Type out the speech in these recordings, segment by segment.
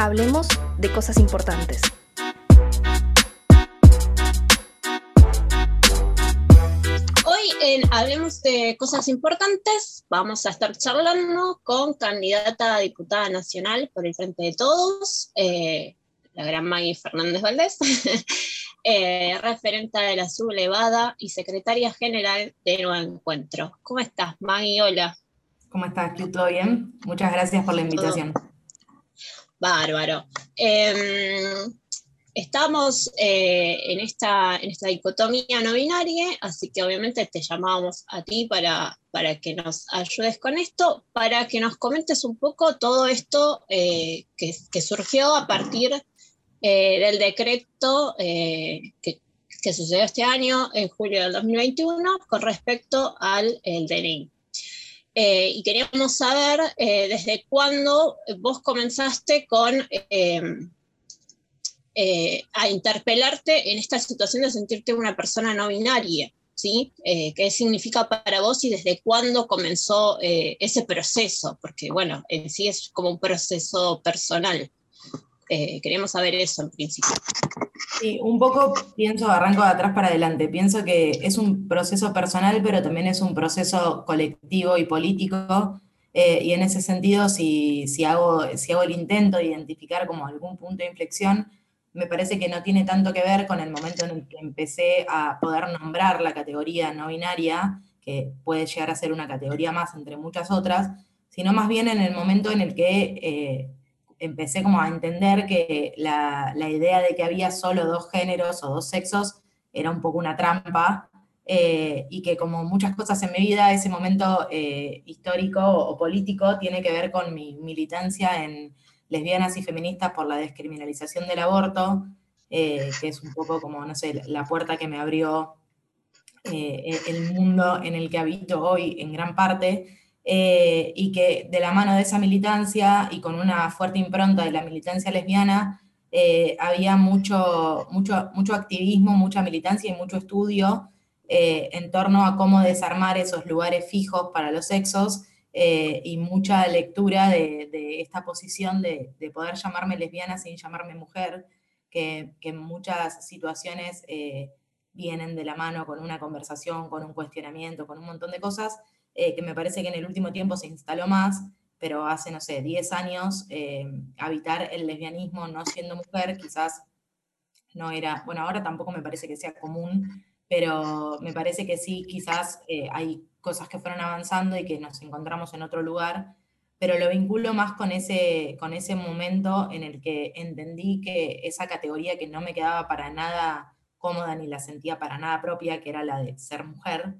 Hablemos de cosas importantes. Hoy en Hablemos de cosas importantes vamos a estar charlando con candidata a diputada nacional por el Frente de Todos, eh, la gran Maggie Fernández Valdés, eh, referente de la sublevada y secretaria general de Nuevo Encuentro. ¿Cómo estás, Maggie? Hola. ¿Cómo estás, ¿Todo bien? Muchas gracias por la invitación. Bárbaro. Em, estamos eh, en, esta, en esta dicotomía no binaria, así que obviamente te llamábamos a ti para, para que nos ayudes con esto, para que nos comentes un poco todo esto eh, que, surgió a partir eh, del decreto que, que, sucedió este año, en julio del 2021, con respecto al el DNI. Eh, y queríamos saber eh, desde cuándo vos comenzaste con em, eh, a interpelarte en esta situación de sentirte una persona no binaria, ¿sí? ¿Qué significa para vos y desde cuándo comenzó ese proceso? Porque, bueno, en sí es como un proceso personal. Queríamos saber eso en principio. Sí, un poco pienso, arranco de atrás para adelante. Pienso que es un proceso personal, pero también es un proceso colectivo y político. Eh, y en ese sentido, si, si, hago, si hago el intento de identificar como algún punto de inflexión, me parece que no tiene tanto que ver con el momento en el que empecé a poder nombrar la categoría no binaria, que puede llegar a ser una categoría más entre muchas otras, sino más bien en el momento en el que eh, empecé como a entender que la, idea de que había solo dos géneros o dos sexos era un poco una trampa eh, y que como muchas cosas en mi vida, ese momento eh, histórico o político tiene que ver con mi militancia en lesbianas y feministas por la descriminalización del aborto, eh, que es un poco como, no sé, la puerta que me abrió el mundo en el que habito hoy en gran parte. Eh, y que de la mano de esa militancia y con una fuerte impronta de la militancia lesbiana, eh, había mucho, mucho, mucho activismo, mucha militancia y mucho estudio eh, en torno a cómo desarmar esos lugares fijos para los sexos y mucha lectura de, esta posición de, de, poder llamarme lesbiana sin llamarme mujer, que, que en muchas situaciones vienen de la mano con una conversación, con un cuestionamiento, con un montón de cosas eh, que me parece que en el último tiempo se instaló más, pero hace, no sé, 10 años, eh, habitar el lesbianismo no siendo mujer quizás no era, bueno, ahora tampoco me parece que sea común, pero me parece que sí, quizás eh, hay cosas que fueron avanzando y que nos encontramos en otro lugar, pero lo vinculo más con ese, con ese momento en el que entendí que esa categoría que no me quedaba para nada cómoda ni la sentía para nada propia, que era la de ser mujer,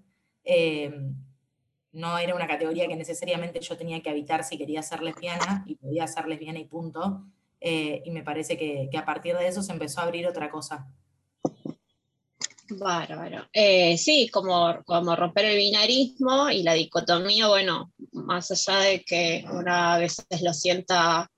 no era una categoría que necesariamente yo tenía que habitar si quería ser lesbiana y podía ser lesbiana y punto. Eh, y me parece que, a partir de eso se empezó a abrir otra cosa. Bárbaro. Eh, sí, como, como romper el binarismo y la dicotomía, bueno, más allá de que una a veces lo sienta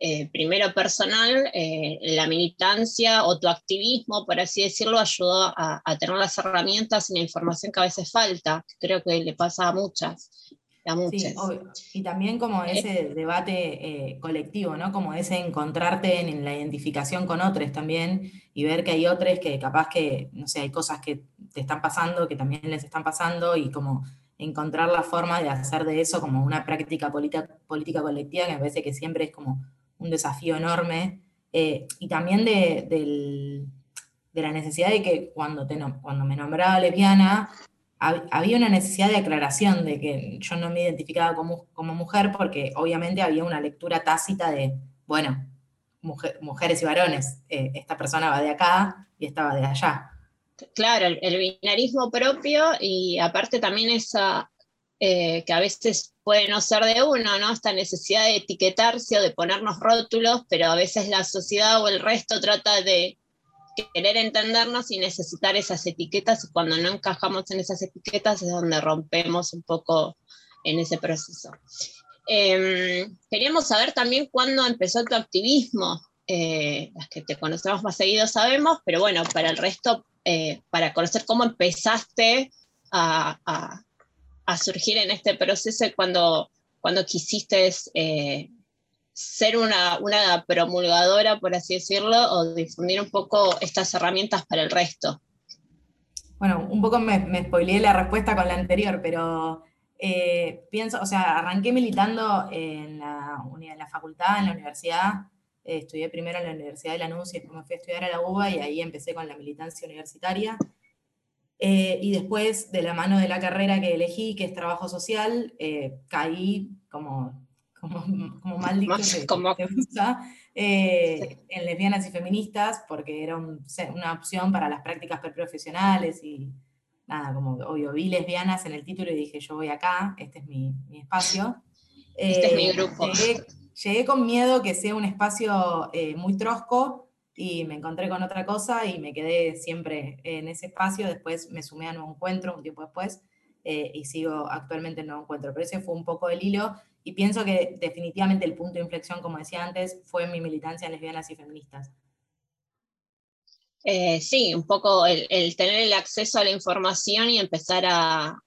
eh, primero personal, eh, la militancia o tu activismo, por así decirlo, ayudó a, tener las herramientas y la información que a veces falta. Creo que le pasa a muchas. A muchas. y también como eh, ese debate colectivo, ¿no? Como ese encontrarte en, la identificación con otros también y ver que hay otros que capaz que, no sé, hay cosas que te están pasando, que también les están pasando y como encontrar la forma de hacer de eso como una práctica política, política colectiva que me parece que siempre es como un desafío enorme, eh, y también de, la necesidad de que cuando, te, cuando me nombraba lesbiana, había una necesidad de aclaración de que yo no me identificaba como, como mujer porque obviamente había una lectura tácita de, bueno, mujeres y varones, eh, esta persona va de acá y esta va de allá. Claro, el, binarismo propio y aparte también esa, eh, que a veces puede no ser de uno, ¿no? Esta necesidad de etiquetarse o de ponernos rótulos, pero a veces la sociedad o el resto trata de querer entendernos y necesitar esas etiquetas, y cuando no encajamos en esas etiquetas es donde rompemos un poco en ese proceso. Em, queríamos saber también cuándo empezó tu activismo. Eh, las que te conocemos más seguido sabemos, pero bueno, para el resto, eh, para conocer cómo empezaste a, a surgir en este proceso cuando, cuando quisiste eh, ser una, una promulgadora, por así decirlo, o difundir un poco estas herramientas para el resto. Bueno, un poco me, me spoileé la respuesta con la anterior, pero eh, pienso, o sea, arranqué militando en la, en la facultad, en la universidad, eh, estudié primero en la Universidad de Lanús y después me fui a estudiar a la UBA y ahí empecé con la militancia universitaria. Eh, y después, de la mano de la carrera que elegí, que es trabajo social, caí como, como, como mal dicho como... en lesbianas y feministas, porque era una opción para las prácticas preprofesionales y nada, como obvio, vi lesbianas en el título y dije, yo voy acá, este es mi, espacio. Este es mi eh, grupo. Llegué, con miedo que sea un espacio eh, muy trosco y me encontré con otra cosa y me quedé siempre en ese espacio. Después me sumé a Nuevo Encuentro un tiempo después eh, y sigo actualmente en Nuevo Encuentro. Pero ese fue un poco el hilo y pienso que definitivamente el punto de inflexión, como decía antes, fue mi militancia en lesbianas y feministas. Eh, sí, un poco el, tener el acceso a la información y empezar a,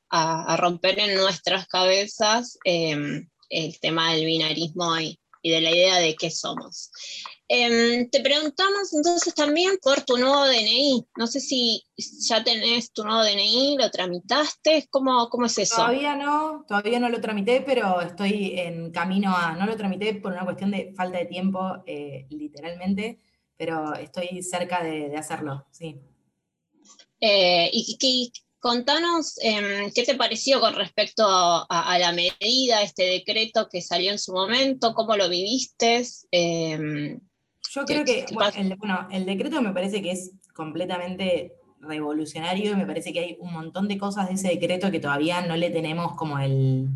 romper en nuestras cabezas em, el tema del binarismo y, de la idea de qué somos. Em, te preguntamos entonces también por tu nuevo DNI. No sé si ya tenés tu nuevo DNI, lo tramitaste, ¿cómo, cómo es eso? Todavía no, todavía no lo tramité, pero estoy en camino a, no lo tramité por una cuestión de falta de tiempo, eh, literalmente pero estoy cerca de, hacerlo, sí. Eh, y, contanos em, qué te pareció con respecto a, la medida, este decreto que salió en su momento, cómo lo viviste. Em, Yo creo que, bueno el, decreto me parece que es completamente revolucionario y me parece que hay un montón de cosas de ese decreto que todavía no le tenemos como el,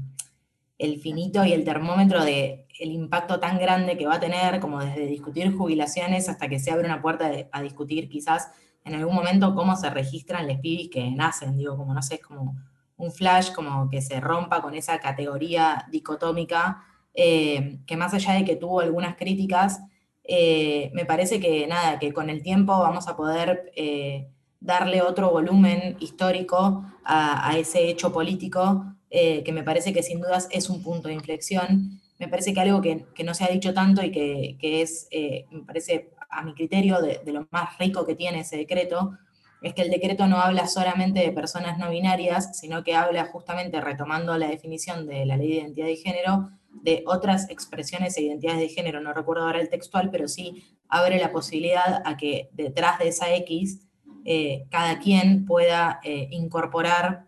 el finito y el termómetro de el impacto tan grande que va a tener, como desde discutir jubilaciones hasta que se abre una puerta a discutir quizás en algún momento cómo se registran los pibis que nacen, digo, como no sé, es como un flash, como que se rompa con esa categoría dicotómica, eh, que más allá de que tuvo algunas críticas, eh, me parece que nada, que con el tiempo vamos a poder eh, darle otro volumen histórico a, ese hecho político que me parece que sin dudas es un punto de inflexión. Me parece que algo que, no se ha dicho tanto y que, es, eh, me parece a mi criterio, de, lo más rico que tiene ese decreto, es que el decreto no habla solamente de personas no binarias, sino que habla justamente, retomando la definición de la ley de identidad de género, de otras expresiones e identidades de género. No recuerdo ahora el textual, pero sí abre la posibilidad a que detrás de esa X eh, cada quien pueda incorporar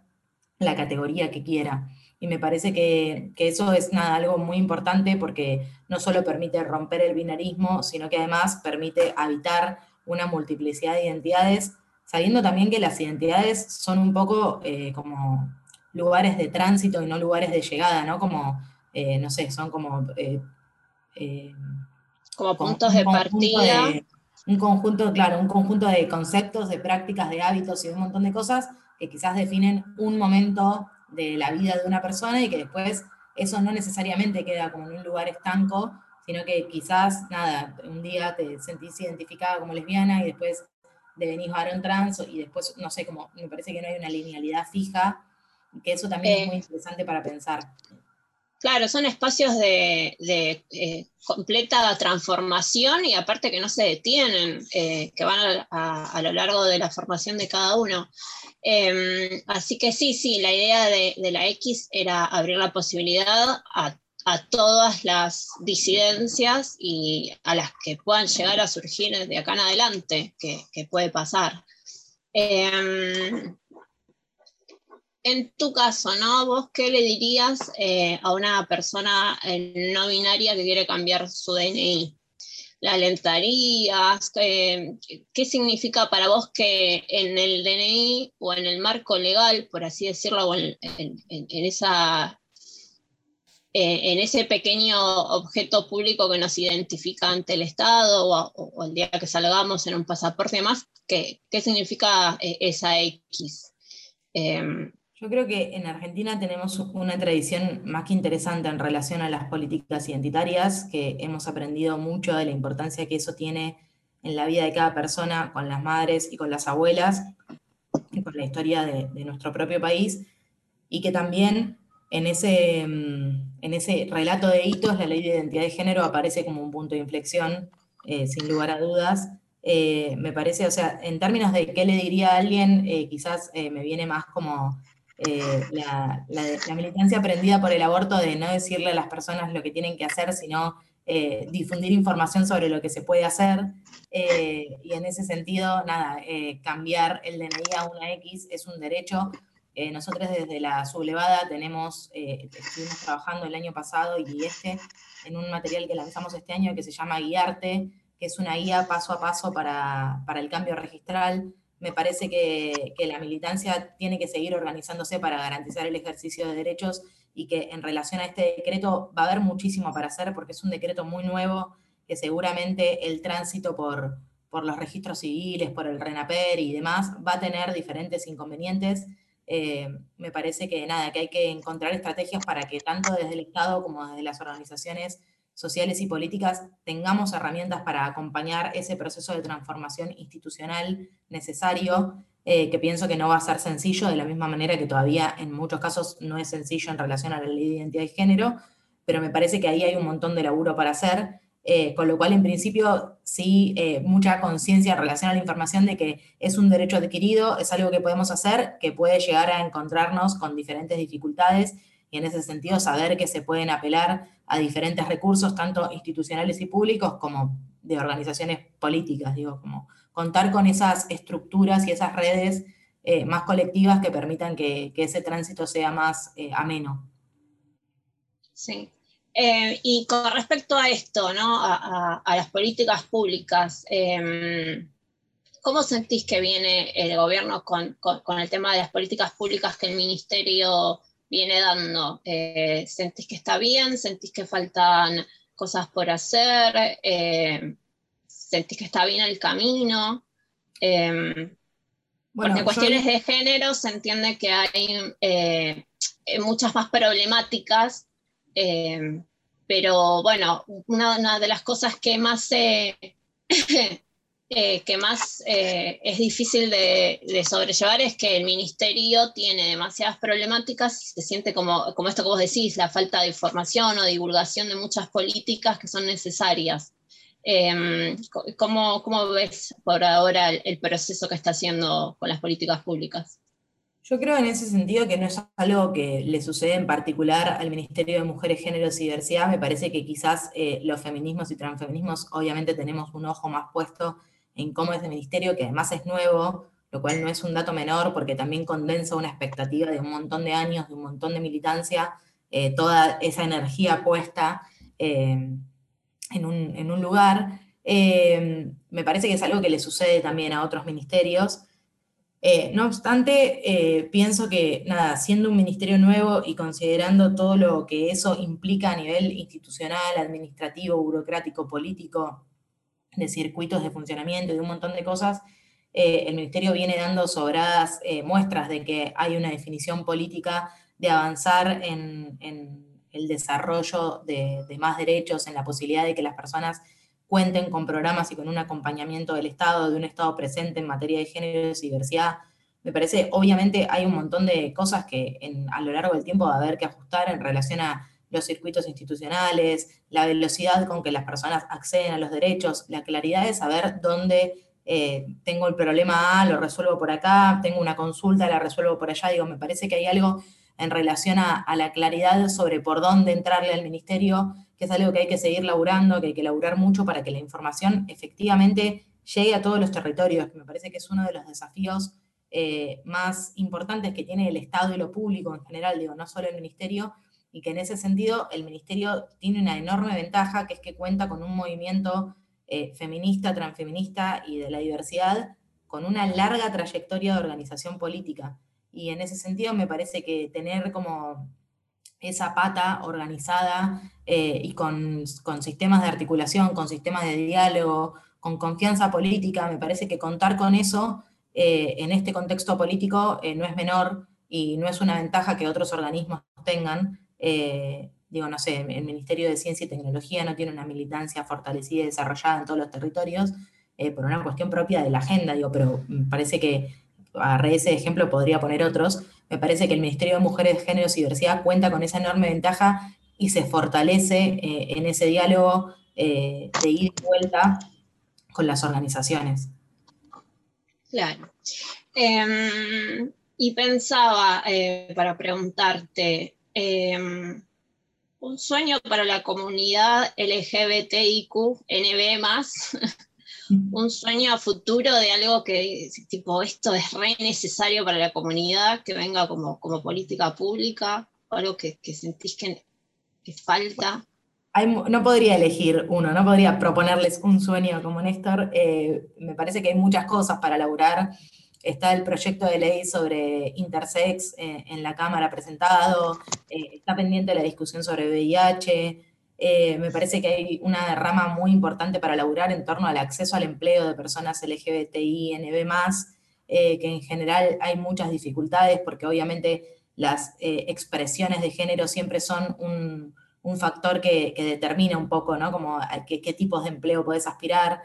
la categoría que quiera. Y me parece que, eso es nada, algo muy importante porque no solo permite romper el binarismo, sino que además permite habitar una multiplicidad de identidades, sabiendo también que las identidades son un poco eh, como lugares de tránsito y no lugares de llegada, ¿no? Como, eh, no sé, son como... Eh, como puntos de partida. un conjunto, claro, un conjunto de conceptos, de prácticas, de hábitos y un montón de cosas que quizás definen un momento de la vida de una persona y que después eso no necesariamente queda como en un lugar estanco, sino que quizás, nada, un día te sentís identificada como lesbiana y después devenís varón trans y después, no sé, como me parece que no hay una linealidad fija, que eso también es muy interesante para pensar. Claro, son espacios de, eh, completa transformación y aparte que no se detienen, eh, que van a, lo largo de la formación de cada uno. Em, así que sí, sí, la idea de, la X era abrir la posibilidad a, todas las disidencias y a las que puedan llegar a surgir de acá en adelante, que, puede pasar. Em, en tu caso, ¿no? ¿Vos qué le dirías eh, a una persona eh, no binaria que quiere cambiar su DNI? ¿La alentarías? ¿Qué, significa para vos que en el DNI o en el marco legal, por así decirlo, o eh, en ese pequeño objeto público que nos identifica ante el Estado o, el día que salgamos en un pasaporte y demás, ¿qué, qué significa esa X? Yo creo que en Argentina tenemos una tradición más que interesante en relación a las políticas identitarias, que hemos aprendido mucho de la importancia que eso tiene en la vida de cada persona, con las madres y con las abuelas, y con la historia de, nuestro propio país, y que también en ese, mm, en ese relato de hitos, la ley de identidad de género aparece como un punto de inflexión, eh, sin lugar a dudas. Eh, me parece, o sea, en términos de qué le diría a alguien, quizás me viene más como la, militancia aprendida por el aborto de no decirle a las personas lo que tienen que hacer, sino difundir información sobre lo que se puede hacer. y en ese sentido, nada, cambiar el DNI a una X es un derecho eh, nosotros desde la sublevada tenemos, eh, estuvimos trabajando el año pasado y este en un material que lanzamos este año que se llama Guiarte, que es una guía paso a paso para, el cambio registral. Me parece que, la militancia tiene que seguir organizándose para garantizar el ejercicio de derechos y que en relación a este decreto va a haber muchísimo para hacer porque es un decreto muy nuevo que seguramente el tránsito por, por los registros civiles, por el RENAPER y demás va a tener diferentes inconvenientes. Eh, me parece que nada, que hay que encontrar estrategias para que tanto desde el Estado como desde las organizaciones sociales y políticas tengamos herramientas para acompañar ese proceso de transformación institucional necesario, eh, que pienso que no va a ser sencillo, de la misma manera que todavía en muchos casos no es sencillo en relación a la ley de identidad de género, pero me parece que ahí hay un montón de laburo para hacer eh, con lo cual, en principio, sí, eh, mucha conciencia en relación a la información de que es un derecho adquirido, es algo que podemos hacer, que puede llegar a encontrarnos con diferentes dificultades y en ese sentido saber que se pueden apelar a diferentes recursos, tanto institucionales y públicos como de organizaciones políticas, digo, como contar con esas estructuras y esas redes eh, más colectivas que permitan que, que, ese tránsito sea más ameno. Sí, eh, y con respecto a esto, ¿no? a, las políticas públicas, em, ¿cómo sentís que viene el gobierno con, el tema de las políticas públicas que el ministerio viene dando? Eh, ¿Sentís que está bien? ¿Sentís que faltan cosas por hacer? Eh, ¿Sentís que está bien el camino? Em, porque en cuestiones de género se entiende que hay muchas más problemáticas eh, pero bueno, una, de las cosas que más, eh, que más eh, es difícil de, sobrellevar es que el ministerio tiene demasiadas problemáticas y se siente como, como esto que vos decís, la falta de información o divulgación de muchas políticas que son necesarias. Em, ¿cómo, ¿cómo, ves por ahora el proceso que está haciendo con las políticas públicas? Yo creo en ese sentido que no es algo que le sucede en particular al Ministerio de Mujeres, Géneros y Diversidad. Me parece que quizás eh, los feminismos y transfeminismos obviamente tenemos un ojo más puesto en cómo es el ministerio, que además es nuevo, lo cual no es un dato menor porque también condensa una expectativa de un montón de años, de un montón de militancia, eh, toda esa energía puesta eh, en, un, en, un, lugar. me parece que es algo que le sucede también a otros ministerios. Eh, no obstante, eh, pienso que, nada, siendo un ministerio nuevo y considerando todo lo que eso implica a nivel institucional, administrativo, burocrático, político, de circuitos de funcionamiento y de un montón de cosas, eh, el ministerio viene dando sobradas muestras de que hay una definición política de avanzar en, el desarrollo de, de más derechos, en la posibilidad de que las personas cuenten con programas y con un acompañamiento del Estado, de un Estado presente en materia de género y diversidad. Me parece, obviamente, hay un montón de cosas que a lo largo del tiempo va a haber que ajustar en relación a los circuitos institucionales, la velocidad con que las personas acceden a los derechos, la claridad de saber dónde eh, tengo el problema A, lo resuelvo por acá, tengo una consulta, la resuelvo por allá. Digo, me parece que hay algo en relación a, la claridad sobre por dónde entrarle al ministerio que es algo que hay que seguir laburando, que hay que laburar mucho para que la información efectivamente llegue a todos los territorios, que me parece que es uno de los desafíos eh, más importantes que tiene el Estado y lo público en general, digo, no solo el Ministerio, y que en ese sentido el Ministerio tiene una enorme ventaja, que es que cuenta con un movimiento eh, feminista, transfeminista y de la diversidad, con una larga trayectoria de organización política. Y en ese sentido me parece que tener como esa pata organizada eh, y con, sistemas de articulación, con sistemas de diálogo, con confianza política, me parece que contar con eso eh, en este contexto político no es menor y no es una ventaja que otros organismos tengan. Digo, no sé, el Ministerio de Ciencia y Tecnología no tiene una militancia fortalecida y desarrollada en todos los territorios por una cuestión propia de la agenda, digo, pero parece que a raíz de ese ejemplo podría poner otros, me parece que el Ministerio de Mujeres, Géneros y Diversidad cuenta con esa enorme ventaja y se fortalece eh, en ese diálogo de ida y vuelta con las organizaciones. Claro. Em, y pensaba, para preguntarte, em, un sueño para la comunidad LGBTIQ, NB un sueño a futuro de algo que, tipo, esto es re necesario para la comunidad, que venga como, como política pública, algo que, sentís que, falta. no podría elegir uno, no podría proponerles un sueño como Néstor. Eh, me parece que hay muchas cosas para laburar. Está el proyecto de ley sobre intersex eh, en la Cámara presentado, eh, está pendiente la discusión sobre VIH, eh, me parece que hay una rama muy importante para laburar en torno al acceso al empleo de personas LGBTI, NB+, que en general hay muchas dificultades porque obviamente las expresiones de género siempre son un, factor que, determina un poco, ¿no? Como qué, qué tipos de empleo puedes aspirar.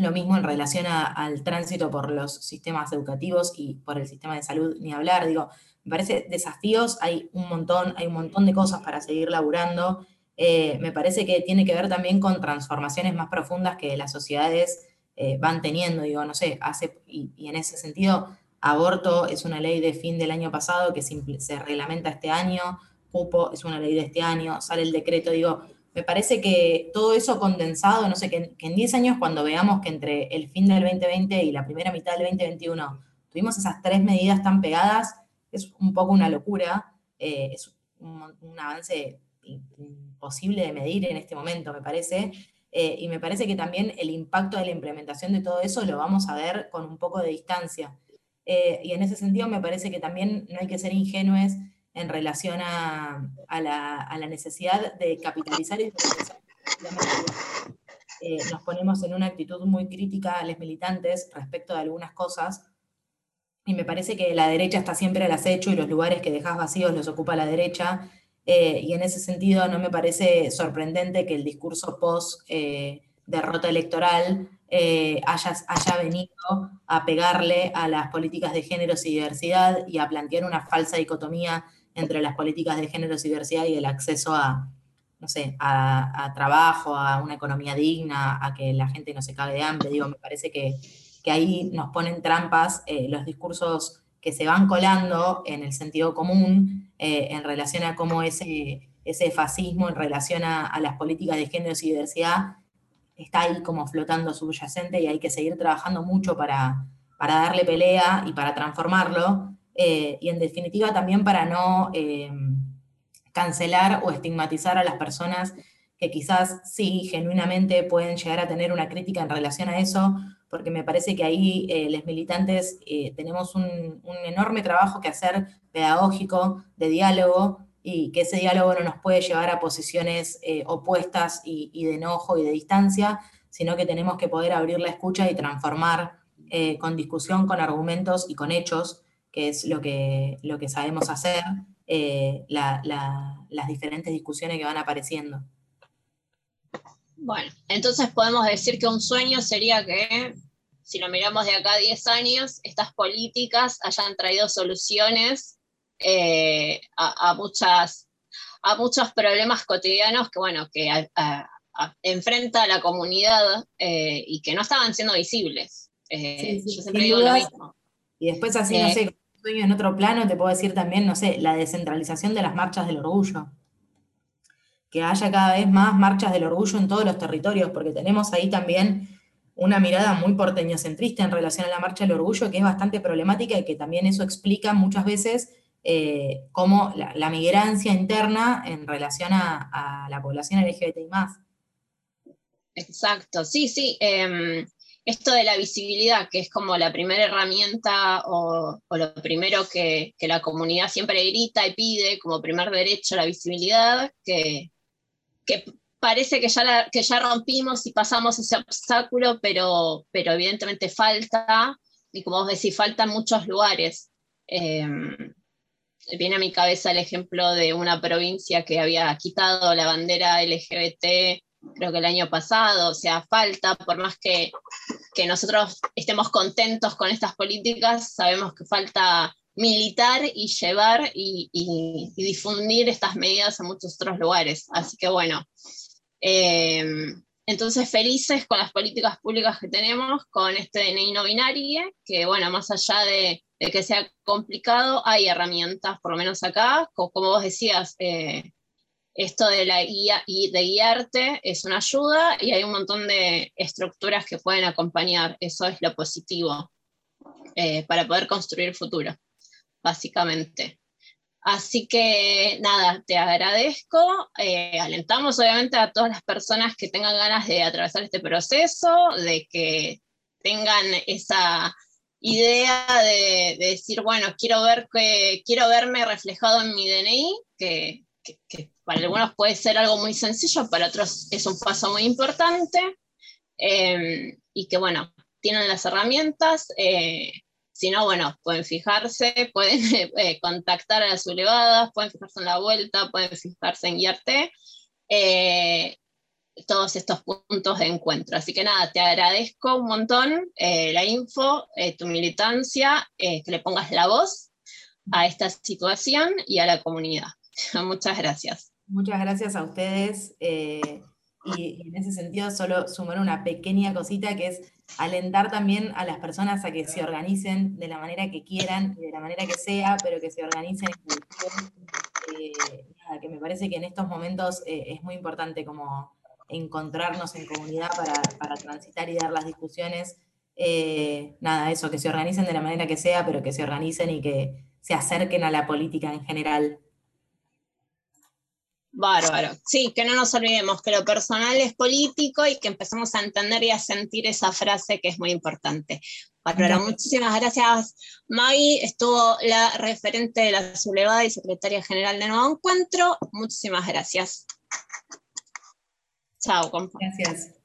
Lo mismo en relación al tránsito por los sistemas educativos y por el sistema de salud, ni hablar. Digo, me parece desafíos, hay un montón, hay un montón de cosas para seguir laburando. Eh, me parece que tiene que ver también con transformaciones más profundas que las sociedades eh, van teniendo, digo, no sé, hace, y, en ese sentido, aborto es una ley de fin del año pasado que se, reglamenta este año, cupo es una ley de este año, sale el decreto, digo, me parece que todo eso condensado, no sé, que, en 10 años cuando veamos que entre el fin del 2020 y la primera mitad del 2021 tuvimos esas tres medidas tan pegadas, es un poco una locura, eh, es un, avance imposible de medir en este momento, me parece. Eh, y me parece que también el impacto de la implementación de todo eso lo vamos a ver con un poco de distancia. Eh, y en ese sentido me parece que también no hay que ser ingenues en relación a, la, necesidad de capitalizar y nos ponemos en una actitud muy crítica a los militantes respecto de algunas cosas, y me parece que la derecha está siempre al acecho y los lugares que dejas vacíos los ocupa la derecha. Eh, y en ese sentido no me parece sorprendente que el discurso post eh, derrota electoral eh, haya, haya venido a pegarle a las políticas de géneros y diversidad y a plantear una falsa dicotomía entre las políticas de géneros y diversidad y el acceso a, no sé, a, a, trabajo, a una economía digna, a que la gente no se cague de hambre. Digo, me parece que que ahí nos ponen trampas eh, los discursos que se van colando en el sentido común eh, en relación a cómo ese, ese fascismo en relación a, las políticas de género y diversidad está ahí como flotando subyacente y hay que seguir trabajando mucho para, para darle pelea y para transformarlo. Eh, y en definitiva también para no cancelar o estigmatizar a las personas que quizás sí, genuinamente pueden llegar a tener una crítica en relación a eso, porque me parece que ahí eh, los militantes eh, tenemos un, enorme trabajo que hacer pedagógico, de diálogo, y que ese diálogo no nos puede llevar a posiciones eh, opuestas y, de enojo y de distancia, sino que tenemos que poder abrir la escucha y transformar con discusión, con argumentos y con hechos, que es lo que, lo que sabemos hacer, las diferentes discusiones que van apareciendo. Bueno, entonces podemos decir que un sueño sería que, si lo miramos de acá a 10 años, estas políticas hayan traído soluciones eh, a, muchas, a muchos problemas cotidianos que, bueno, que enfrenta a la comunidad eh, y que no estaban siendo visibles. Eh, yo siempre digo lo mismo. Y después así, no sé, sueño en otro plano, te puedo decir también, no sé, la descentralización de las marchas del orgullo que haya cada vez más marchas del orgullo en todos los territorios, porque tenemos ahí también una mirada muy porteñocentrista en relación a la marcha del orgullo, que es bastante problemática y que también eso explica muchas veces eh, cómo la, migrancia interna en relación a, la población LGBTI. Exacto, sí, sí. Em, esto de la visibilidad, que es como la primera herramienta o, lo primero que, la comunidad siempre grita y pide como primer derecho, la visibilidad, que, parece que ya, que ya rompimos y pasamos ese obstáculo, pero, pero evidentemente falta, y como vos decís, faltan muchos lugares. Em, viene a mi cabeza el ejemplo de una provincia que había quitado la bandera LGBT, creo que el año pasado, o sea, falta, por más que, que nosotros estemos contentos con estas políticas, sabemos que falta militar y llevar y, difundir estas medidas en muchos otros lugares. Así que bueno, eh, entonces felices con las políticas públicas que tenemos, con este DNI no binario, que bueno, más allá de, que sea complicado, hay herramientas, por lo menos acá, como, vos decías, eh, esto de la guía y de guiarte es una ayuda y hay un montón de estructuras que pueden acompañar. Eso es lo positivo eh, para poder construir futuro básicamente. Así que nada, te agradezco. Eh, alentamos obviamente a todas las personas que tengan ganas de atravesar este proceso, de que tengan esa idea de, decir, bueno, quiero, ver que, quiero verme reflejado en mi DNI, que, para algunos puede ser algo muy sencillo, para otros es un paso muy importante, eh, y que bueno, tienen las herramientas. Eh, si no, bueno, pueden fijarse, pueden eh, contactar a las sublevadas, pueden fijarse en la vuelta, pueden fijarse en guiarte. Todos estos puntos de encuentro. Así que nada, te agradezco un montón la info, tu militancia, que le pongas la voz a esta situación y a la comunidad. Muchas gracias. Muchas gracias a ustedes. Y, en ese sentido, solo sumar una pequeña cosita que es alentar también a las personas a que se organicen de la manera que quieran y de la manera que sea, pero que se organicen eh, que me parece que en estos momentos eh, es muy importante como encontrarnos en comunidad para, transitar y dar las discusiones. Eh, nada, eso, que se organicen de la manera que sea, pero que se organicen y que se acerquen a la política en general. Bárbaro. Sí, que no nos olvidemos que lo personal es político y que empezamos a entender y a sentir esa frase que es muy importante. Bárbaro, muchísimas gracias. Maggie estuvo la referente de la sublevada y secretaria general de Nuevo Encuentro. Muchísimas gracias. Chao, compañeros. Gracias.